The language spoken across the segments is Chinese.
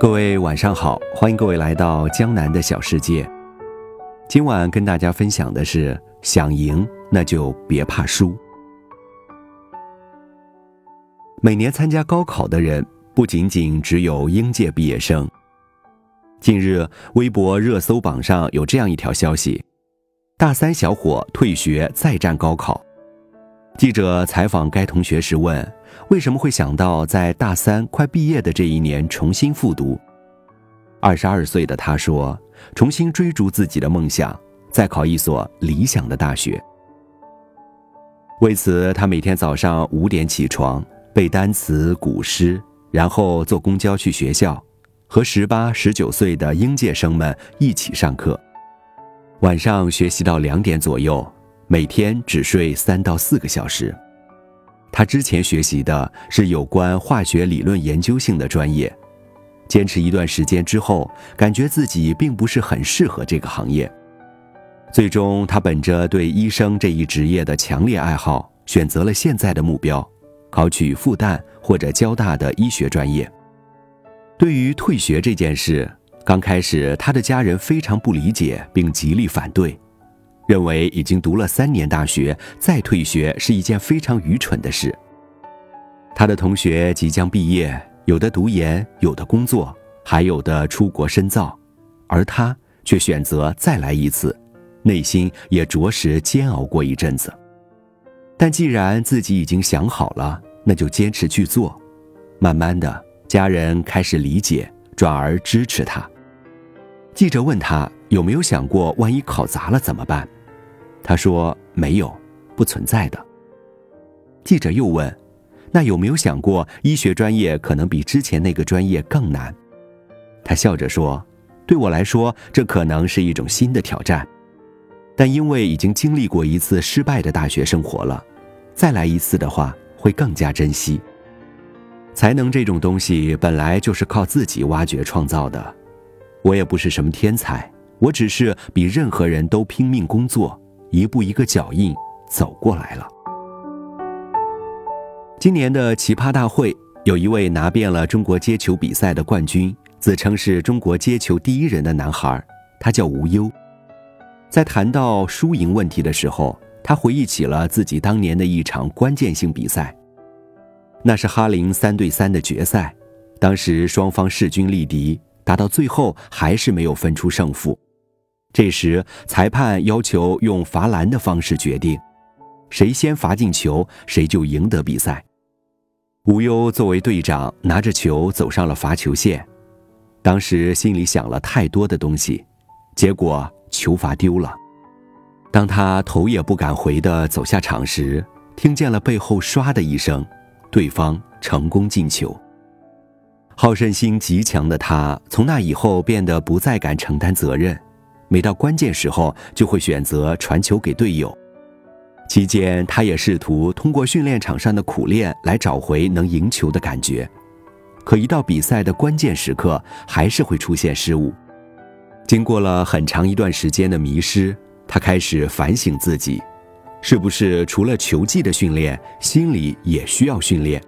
各位晚上好，欢迎各位来到江南的小世界。今晚跟大家分享的是：想赢那就别怕输。每年参加高考的人不仅仅只有应届毕业生。近日，微博热搜榜上有这样一条消息：大三小伙退学再战高考。记者采访该同学时问。为什么会想到在大三快毕业的这一年重新复读？二十二岁的他说：“重新追逐自己的梦想，再考一所理想的大学。”为此，他每天早上五点起床背单词、古诗，然后坐公交去学校，和十八、十九岁的应届生们一起上课。晚上学习到两点左右，每天只睡三到四个小时。他之前学习的是有关化学理论研究性的专业，坚持一段时间之后，感觉自己并不是很适合这个行业。最终，他本着对医生这一职业的强烈爱好，选择了现在的目标，考取复旦或者交大的医学专业。对于退学这件事，刚开始他的家人非常不理解，并极力反对。认为已经读了三年大学，再退学是一件非常愚蠢的事。他的同学即将毕业，有的读研，有的工作，还有的出国深造，而他却选择再来一次，内心也着实煎熬过一阵子。但既然自己已经想好了，那就坚持去做。慢慢的，家人开始理解，转而支持他。记者问他有没有想过，万一考砸了怎么办？他说：“没有，不存在的。”记者又问：“那有没有想过，医学专业可能比之前那个专业更难？”他笑着说：“对我来说，这可能是一种新的挑战，但因为已经经历过一次失败的大学生活了，再来一次的话，会更加珍惜。才能这种东西本来就是靠自己挖掘创造的，我也不是什么天才，我只是比任何人都拼命工作。”一步一个脚印走过来了。今年的奇葩大会有一位拿遍了中国接球比赛的冠军，自称是中国接球第一人的男孩，他叫吴优。在谈到输赢问题的时候，他回忆起了自己当年的一场关键性比赛，那是哈林三对三的决赛，当时双方势均力敌，打到最后还是没有分出胜负。这时，裁判要求用罚篮的方式决定，谁先罚进球，谁就赢得比赛。吴优作为队长，拿着球走上了罚球线，当时心里想了太多的东西，结果球罚丢了。当他头也不敢回的走下场时，听见了背后唰的一声，对方成功进球。好胜心极强的他，从那以后变得不再敢承担责任。每到关键时候，就会选择传球给队友。期间，他也试图通过训练场上的苦练来找回能赢球的感觉。可一到比赛的关键时刻，还是会出现失误。经过了很长一段时间的迷失，他开始反省自己，是不是除了球技的训练，心理也需要训练？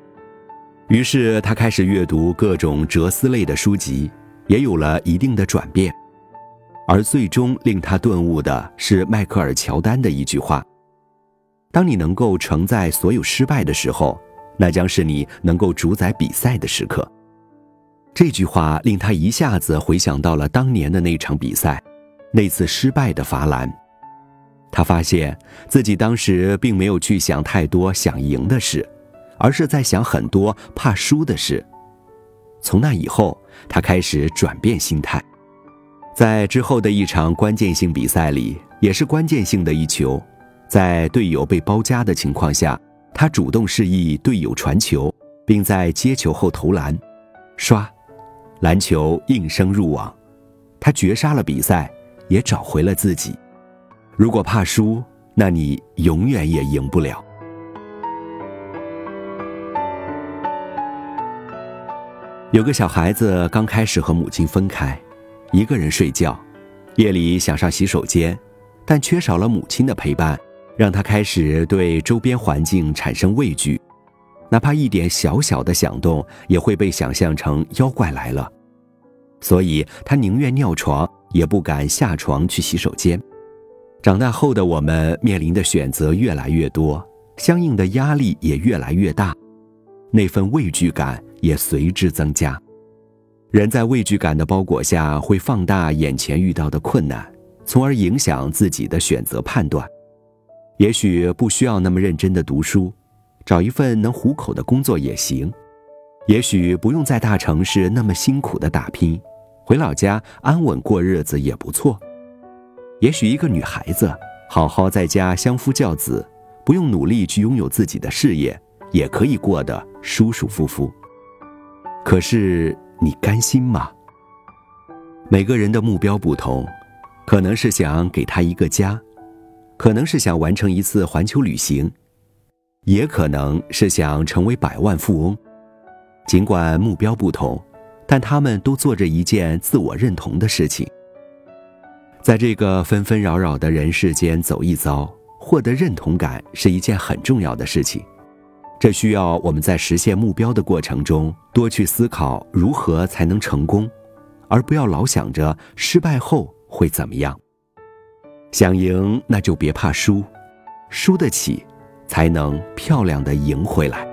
于是，他开始阅读各种哲思类的书籍，也有了一定的转变。而最终令他顿悟的是迈克尔·乔丹的一句话：“当你能够承载所有失败的时候，那将是你能够主宰比赛的时刻。”这句话令他一下子回想到了当年的那场比赛，那次失败的罚篮。他发现自己当时并没有去想太多想赢的事，而是在想很多怕输的事。从那以后，他开始转变心态。在之后的一场关键性比赛里，也是关键性的一球，在队友被包夹的情况下，他主动示意队友传球，并在接球后投篮，唰，篮球应声入网，他绝杀了比赛，也找回了自己。如果怕输，那你永远也赢不了。有个小孩子刚开始和母亲分开。一个人睡觉，夜里想上洗手间，但缺少了母亲的陪伴，让他开始对周边环境产生畏惧，哪怕一点小小的响动，也会被想象成妖怪来了。所以他宁愿尿床，也不敢下床去洗手间。长大后的我们面临的选择越来越多，相应的压力也越来越大，那份畏惧感也随之增加。人在畏惧感的包裹下，会放大眼前遇到的困难，从而影响自己的选择判断。也许不需要那么认真的读书，找一份能糊口的工作也行；也许不用在大城市那么辛苦的打拼，回老家安稳过日子也不错。也许一个女孩子好好在家相夫教子，不用努力去拥有自己的事业，也可以过得舒舒服服。可是你甘心吗？每个人的目标不同，可能是想给他一个家。可能是想完成一次环球旅行，也可能是想成为百万富翁。尽管目标不同，但他们都做着一件自我认同的事情。在这个纷纷扰扰的人世间走一遭，获得认同感是一件很重要的事情。这需要我们在实现目标的过程中，多去思考如何才能成功，而不要老想着失败后会怎么样。想赢，那就别怕输，输得起，才能漂亮的赢回来。